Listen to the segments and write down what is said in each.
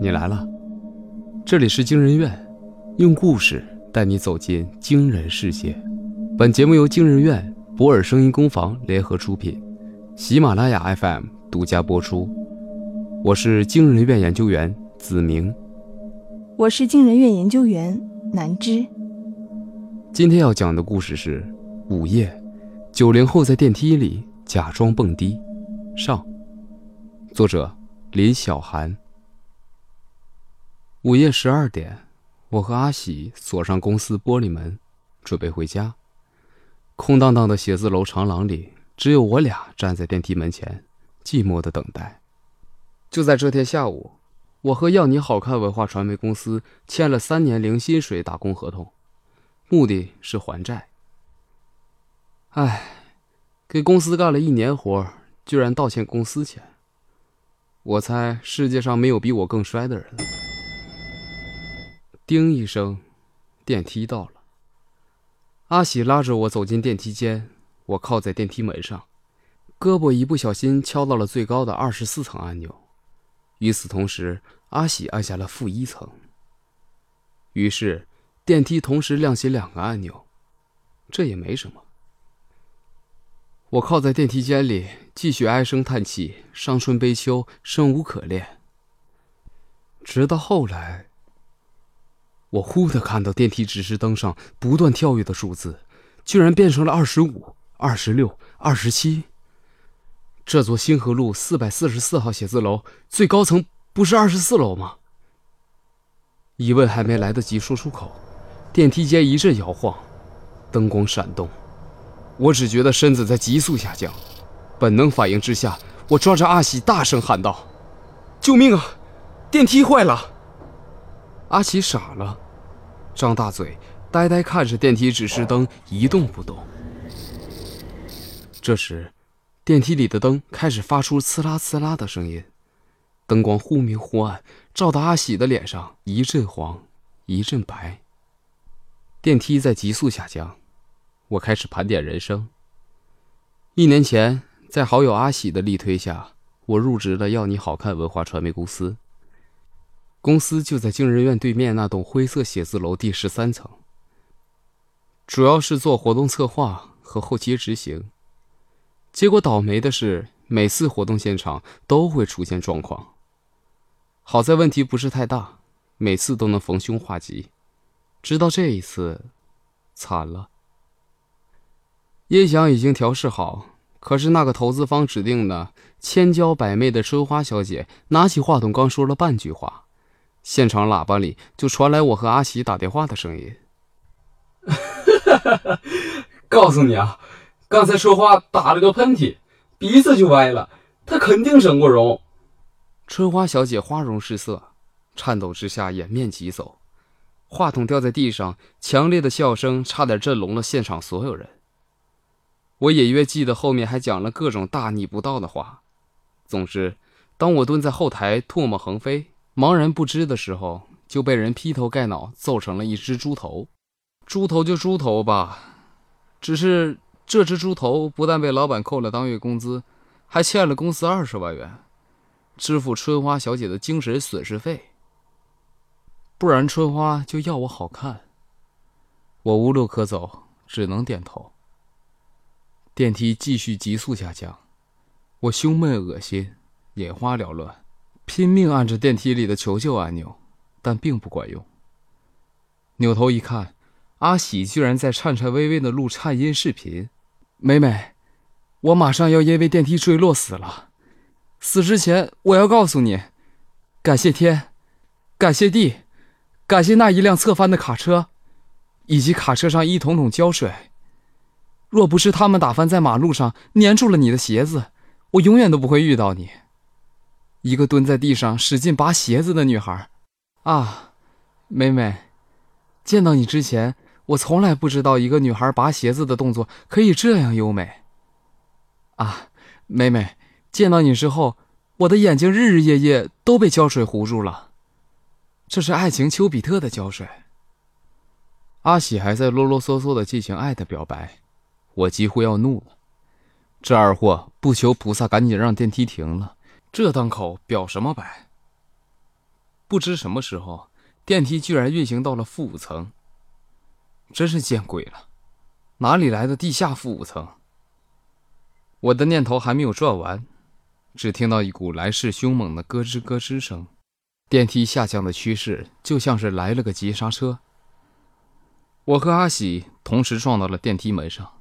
你来了，这里是惊人院，用故事带你走进惊人世界。本节目由惊人院、博尔声音工坊联合出品，喜马拉雅 FM 独家播出。我是惊人院研究员子明，我是惊人院研究员南芝。今天要讲的故事是午夜，九零后在电梯里假装蹦迪。上，作者林小涵。午夜十二点，我和阿喜锁上公司玻璃门，准备回家。空荡荡的写字楼长廊里，只有我俩站在电梯门前，寂寞的等待。就在这天下午，我和要你好看文化传媒公司签了三年零薪水打工合同，目的是还债。唉，给公司干了一年活居然倒欠公司钱。我猜世界上没有比我更衰的人了。叮一声，电梯到了。阿喜拉着我走进电梯间，我靠在电梯门上，胳膊一不小心敲到了最高的二十四层按钮。与此同时，阿喜按下了负一层。于是，电梯同时亮起两个按钮，这也没什么。我靠在电梯间里，继续唉声叹气，伤春悲秋，生无可恋。直到后来，我忽的看到电梯指示灯上不断跳跃的数字，居然变成了二十五、二十六、二十七。这座星河路四百四十四号写字楼最高层不是二十四楼吗？疑问还没来得及说出口，电梯间一阵摇晃，灯光闪动。我只觉得身子在急速下降，本能反应之下，我抓着阿喜大声喊道：“救命啊！电梯坏了！”阿喜傻了，张大嘴，呆呆看着电梯指示灯一动不动。这时，电梯里的灯开始发出呲啦呲啦的声音，灯光忽明忽暗，照得阿喜的脸上一阵黄，一阵白。电梯在急速下降。我开始盘点人生。一年前，在好友阿喜的力推下，我入职了要你好看文化传媒公司。公司就在惊人院对面那栋灰色写字楼第十三层。主要是做活动策划和后期执行。结果倒霉的是，每次活动现场都会出现状况。好在问题不是太大，每次都能逢凶化吉。直到这一次，惨了。音响已经调试好，可是那个投资方指定的千娇百媚的春花小姐拿起话筒，刚说了半句话，现场喇叭里就传来我和阿喜打电话的声音。告诉你啊，刚才说话打了个喷嚏，鼻子就歪了，他肯定整过容。春花小姐花容失色，颤抖之下掩面疾走，话筒掉在地上，强烈的笑声差点震聋了现场所有人。我隐约记得后面还讲了各种大逆不道的话。总之，当我蹲在后台唾沫横飞、茫然不知的时候，就被人劈头盖脑揍成了一只猪头。猪头就猪头吧，只是这只猪头不但被老板扣了当月工资，还欠了公司二十万元，支付春花小姐的精神损失费。不然春花就要我好看。我无路可走，只能点头。电梯继续急速下降，我胸闷恶心，眼花缭乱，拼命按着电梯里的求救按钮，但并不管用。扭头一看，阿喜居然在颤颤巍巍的录颤音视频。美美，我马上要因为电梯坠落死了，死之前我要告诉你，感谢天，感谢地，感谢那一辆侧翻的卡车，以及卡车上一桶桶胶水。若不是他们打翻在马路上粘住了你的鞋子，我永远都不会遇到你。一个蹲在地上使劲拔鞋子的女孩，啊，美美，见到你之前，我从来不知道一个女孩拔鞋子的动作可以这样优美。啊，美美，见到你之后，我的眼睛日日夜夜都被胶水糊住了。这是爱情丘比特的胶水。阿喜还在啰啰嗦嗦的进行爱的表白。我几乎要怒了，这二货不求菩萨赶紧让电梯停了，这当口表什么白？不知什么时候，电梯居然运行到了负五层。真是见鬼了！哪里来的地下负五层？我的念头还没有转完，只听到一股来势凶猛的咯吱咯吱声，电梯下降的趋势就像是来了个急刹车。我和阿喜同时撞到了电梯门上。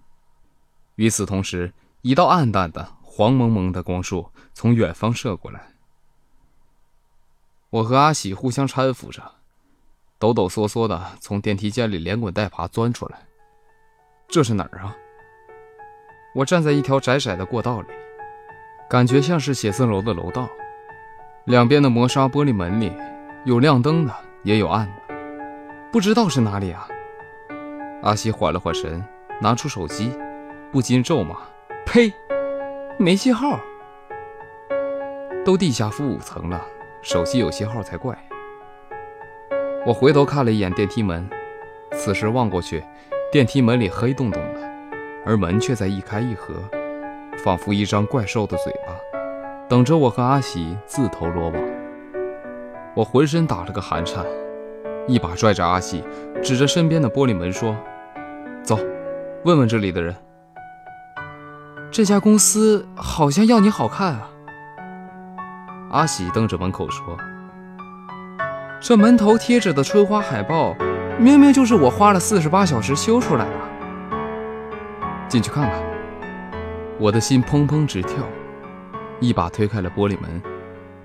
与此同时，一道暗淡的黄蒙蒙的光束从远方射过来。我和阿喜互相搀扶着，抖抖嗦嗦的从电梯间里连滚带爬钻出来。这是哪儿啊？我站在一条窄窄的过道里，感觉像是写字楼的楼道。两边的磨砂玻璃门里，有亮灯的，也有暗的，不知道是哪里啊。阿喜缓了缓神，拿出手机，不禁咒骂：“呸，没信号！都地下负五层了，手机有信号才怪。”我回头看了一眼电梯门，此时望过去，电梯门里黑洞洞的，而门却在一开一合，仿佛一张怪兽的嘴巴，等着我和阿喜自投罗网。我浑身打了个寒颤，一把拽着阿喜，指着身边的玻璃门说。走，问问这里的人。这家公司好像要你好看啊。阿喜瞪着门口说：“这门头贴着的春花海报，明明就是我花了四十八小时修出来的。进去看看。”我的心砰砰直跳，一把推开了玻璃门，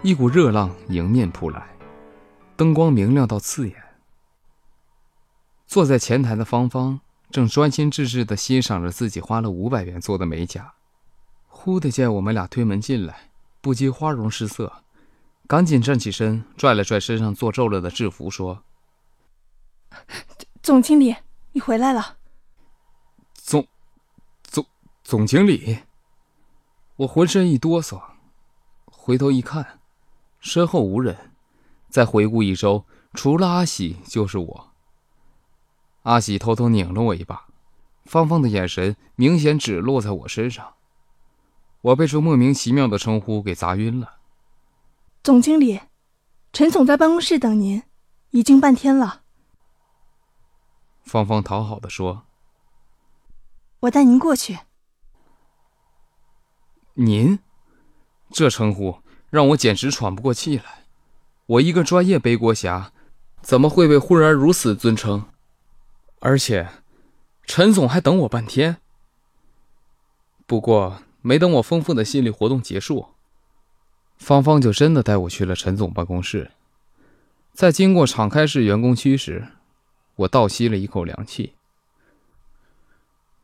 一股热浪迎面扑来，灯光明亮到刺眼。坐在前台的芳芳。正专心致志地欣赏着自己花了五百元做的美甲，忽的见我们俩推门进来，不禁花容失色，赶紧站起身，拽了拽身上做皱了的制服，说：“总经理，你回来了。”总，总，总经理，我浑身一哆嗦，回头一看，身后无人，再回顾一周，除了阿喜就是我。阿喜偷偷拧了我一把，芳芳的眼神明显只落在我身上。我被这莫名其妙的称呼给砸晕了。总经理，陈总在办公室等您，已经半天了。芳芳讨好的说：“我带您过去。”您，这称呼让我简直喘不过气来。我一个专业背锅侠，怎么会被忽然如此尊称？而且，陈总还等我半天。不过，没等我丰富的心理活动结束，芳芳就真的带我去了陈总办公室。在经过敞开式员工区时，我倒吸了一口凉气。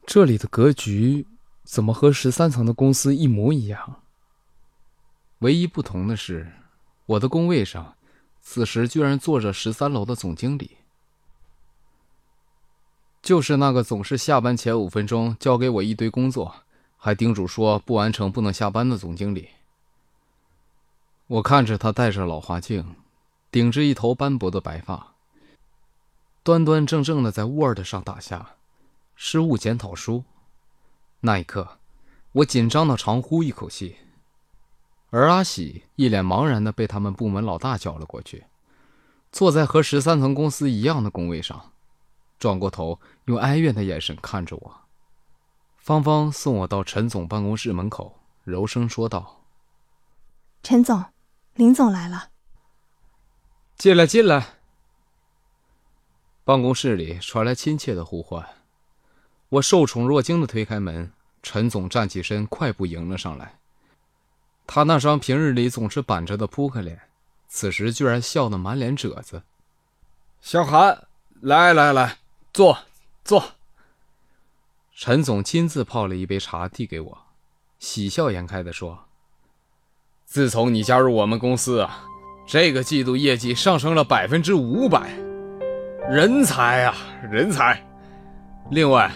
这里的格局怎么和十三层的公司一模一样？唯一不同的是，我的工位上，此时居然坐着十三楼的总经理。就是那个总是下班前五分钟交给我一堆工作，还叮嘱说不完成不能下班的总经理。我看着他戴着老花镜，顶着一头斑驳的白发，端端正正的在 Word 上打下“失误检讨书”。那一刻，我紧张的长呼一口气，而阿喜一脸茫然的被他们部门老大叫了过去，坐在和十三层公司一样的工位上。转过头，用哀怨的眼神看着我。芳芳送我到陈总办公室门口，柔声说道：“陈总，林总来了。”进来，进来。办公室里传来亲切的呼唤。我受宠若惊的推开门，陈总站起身，快步迎了上来。他那张平日里总是板着的扑克脸，此时居然笑得满脸褶子。小韩，来来来。坐，坐。陈总亲自泡了一杯茶递给我，喜笑颜开的说：“自从你加入我们公司啊，这个季度业绩上升了百分之五百，人才啊，人才！另外，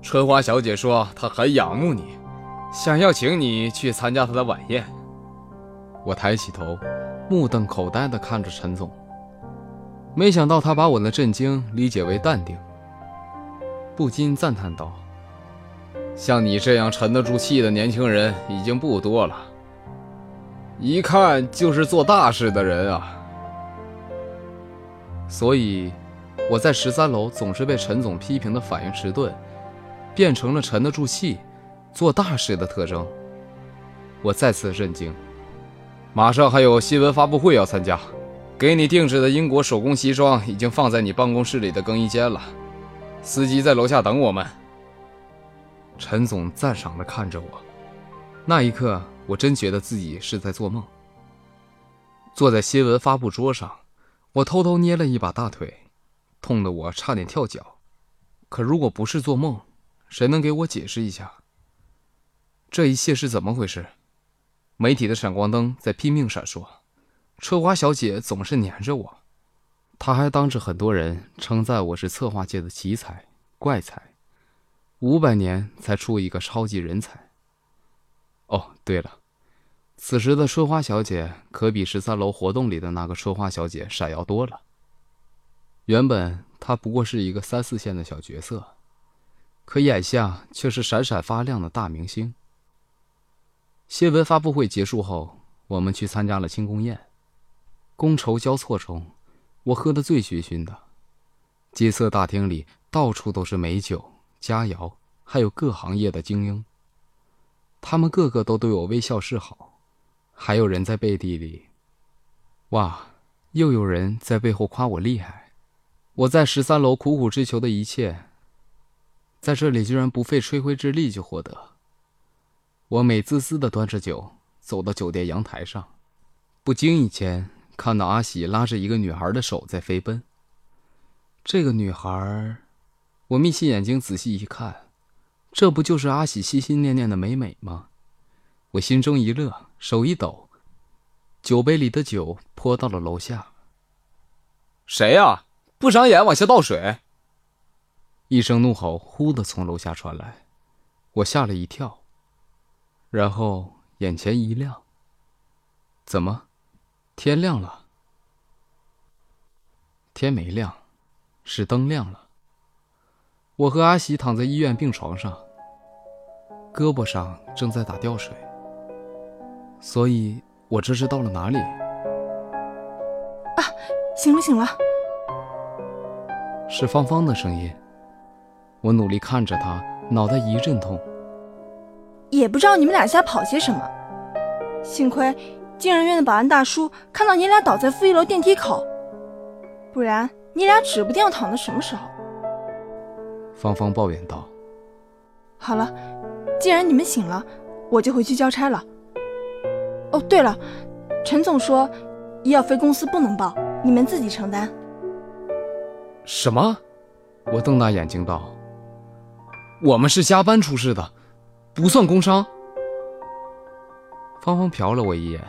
春花小姐说她很仰慕你，想要请你去参加她的晚宴。”我抬起头，目瞪口呆的看着陈总，没想到他把我的震惊理解为淡定。不禁赞叹道：“像你这样沉得住气的年轻人已经不多了，一看就是做大事的人啊！”所以我在十三楼总是被陈总批评的反应迟钝，变成了沉得住气、做大事的特征。我再次震惊，马上还有新闻发布会要参加，给你定制的英国手工西装已经放在你办公室里的更衣间了，司机在楼下等我们。陈总赞赏地看着我，那一刻我真觉得自己是在做梦。坐在新闻发布桌上，我偷偷捏了一把大腿，痛得我差点跳脚。可如果不是做梦，谁能给我解释一下这一切是怎么回事？媒体的闪光灯在拼命闪烁，车花小姐总是黏着我，她还当着很多人称赞我是策划界的奇才怪才，五百年才出一个超级人才。哦，对了。此时的春花小姐可比十三楼活动里的那个春花小姐闪耀多了。原本她不过是一个三四线的小角色，可眼下却是闪闪发亮的大明星。新闻发布会结束后，我们去参加了庆功宴。觥筹交错中，我喝得醉醺醺的。金色大厅里到处都是美酒佳肴，还有各行业的精英。他们个个都对我微笑示好。还有人在背地里，哇！又有人在背后夸我厉害。我在十三楼苦苦追求的一切，在这里居然不费吹灰之力就获得。我美滋滋的端着酒走到酒店阳台上，不经意间看到阿喜拉着一个女孩的手在飞奔。这个女孩，我眯起眼睛仔细一看，这不就是阿喜心心念念的美美吗？我心中一乐。手一抖，酒杯里的酒泼到了楼下。谁呀？不长眼，往下倒水！一声怒吼忽的从楼下传来，我吓了一跳，然后眼前一亮。怎么？天亮了？天没亮，是灯亮了。我和阿喜躺在医院病床上，胳膊上正在打吊水。所以，我这是到了哪里？啊，醒了醒了！是芳芳的声音。我努力看着她，脑袋一阵痛。也不知道你们俩瞎跑些什么。幸亏敬人院的保安大叔看到你俩倒在负一楼电梯口，不然你俩指不定要躺到什么时候。芳芳抱怨道：“好了，既然你们醒了，我就回去交差了。”哦，对了，陈总说，医药费公司不能报，你们自己承担。什么？我瞪大眼睛道：“我们是加班出事的，不算工伤。”芳芳瞟了我一眼，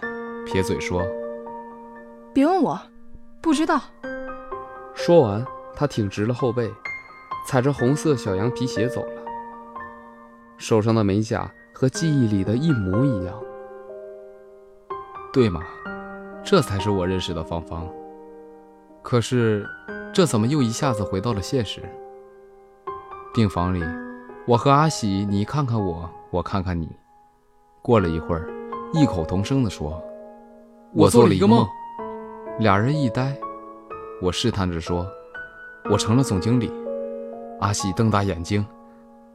撇嘴说：“别问我，不知道。”说完，她挺直了后背，踩着红色小羊皮鞋走了，手上的美甲和记忆里的一模一样。对吗，这才是我认识的芳芳。可是，这怎么又一下子回到了现实？病房里，我和阿喜，你看看我，我看看你。过了一会儿，异口同声地说：“我做了一个梦。”俩人一呆。我试探着说：“我成了总经理。”阿喜瞪大眼睛：“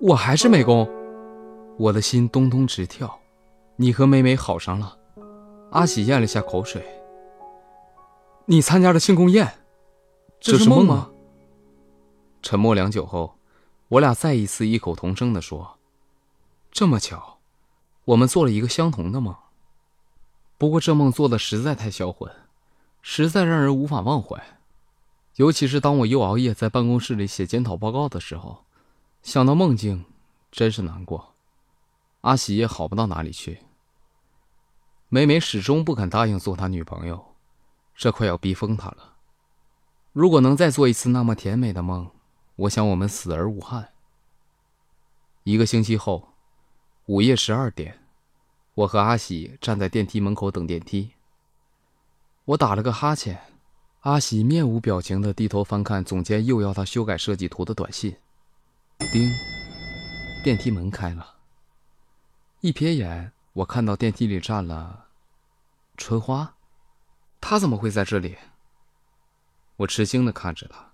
我还是美工。”我的心咚咚直跳。你和美美好上了。阿喜咽了下口水。你参加了庆功宴，这是梦吗？沉默良久后，我俩再一次异口同声地说：“这么巧，我们做了一个相同的梦。不过这梦做的实在太销魂，实在让人无法忘怀。尤其是当我又熬夜在办公室里写检讨报告的时候，想到梦境，真是难过。阿喜也好不到哪里去。”美美始终不肯答应做他女朋友，这快要逼疯他了。如果能再做一次那么甜美的梦，我想我们死而无憾。一个星期后，午夜十二点，我和阿喜站在电梯门口等电梯。我打了个哈欠，阿喜面无表情地低头翻看总监又要他修改设计图的短信。叮，电梯门开了。一瞥眼，我看到电梯里站了。春花，她怎么会在这里？我吃惊地看着她，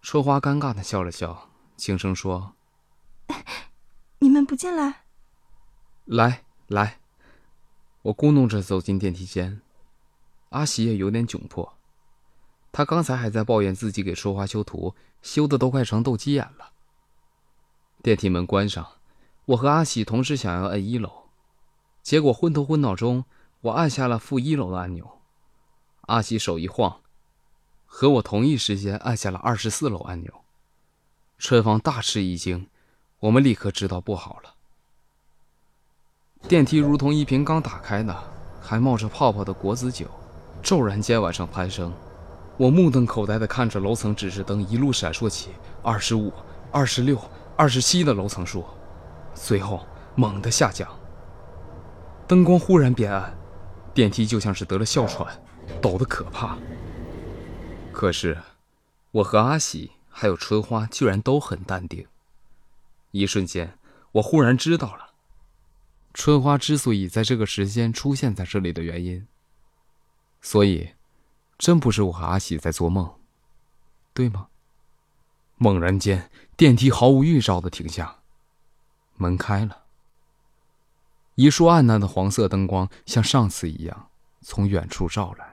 春花尴尬地笑了笑，轻声说：“你们不进来？”“来来。”我咕哝着走进电梯间，阿喜也有点窘迫。他刚才还在抱怨自己给春花修图，修的都快成斗鸡眼了。电梯门关上，我和阿喜同时想要按一楼，结果昏头昏脑中，我按下了负一楼的按钮。阿喜手一晃，和我同一时间按下了二十四楼按钮。春芳大吃一惊，我们立刻知道不好了。电梯如同一瓶刚打开的、还冒着泡泡的果子酒，骤然间往上攀升。我目瞪口呆地看着楼层指示灯一路闪烁起二十五、二十六。二十七的楼层数，随后猛地下降。灯光忽然变暗，电梯就像是得了哮喘，抖得可怕。可是，我和阿喜还有春花居然都很淡定。一瞬间，我忽然知道了，春花之所以在这个时间出现在这里的原因。所以，真不是我和阿喜在做梦，对吗？猛然间，电梯毫无预兆的停下，门开了。一束暗淡的黄色灯光，像上次一样，从远处照来。